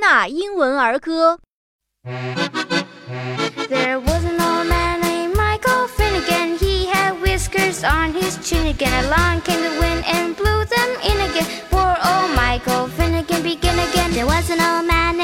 纳英文儿歌。There was an old man named Michael Finnegan. He had whiskers on his chin again. Along came the wind and blew them in again. Poor old Michael Finnegan began again. There was an old man.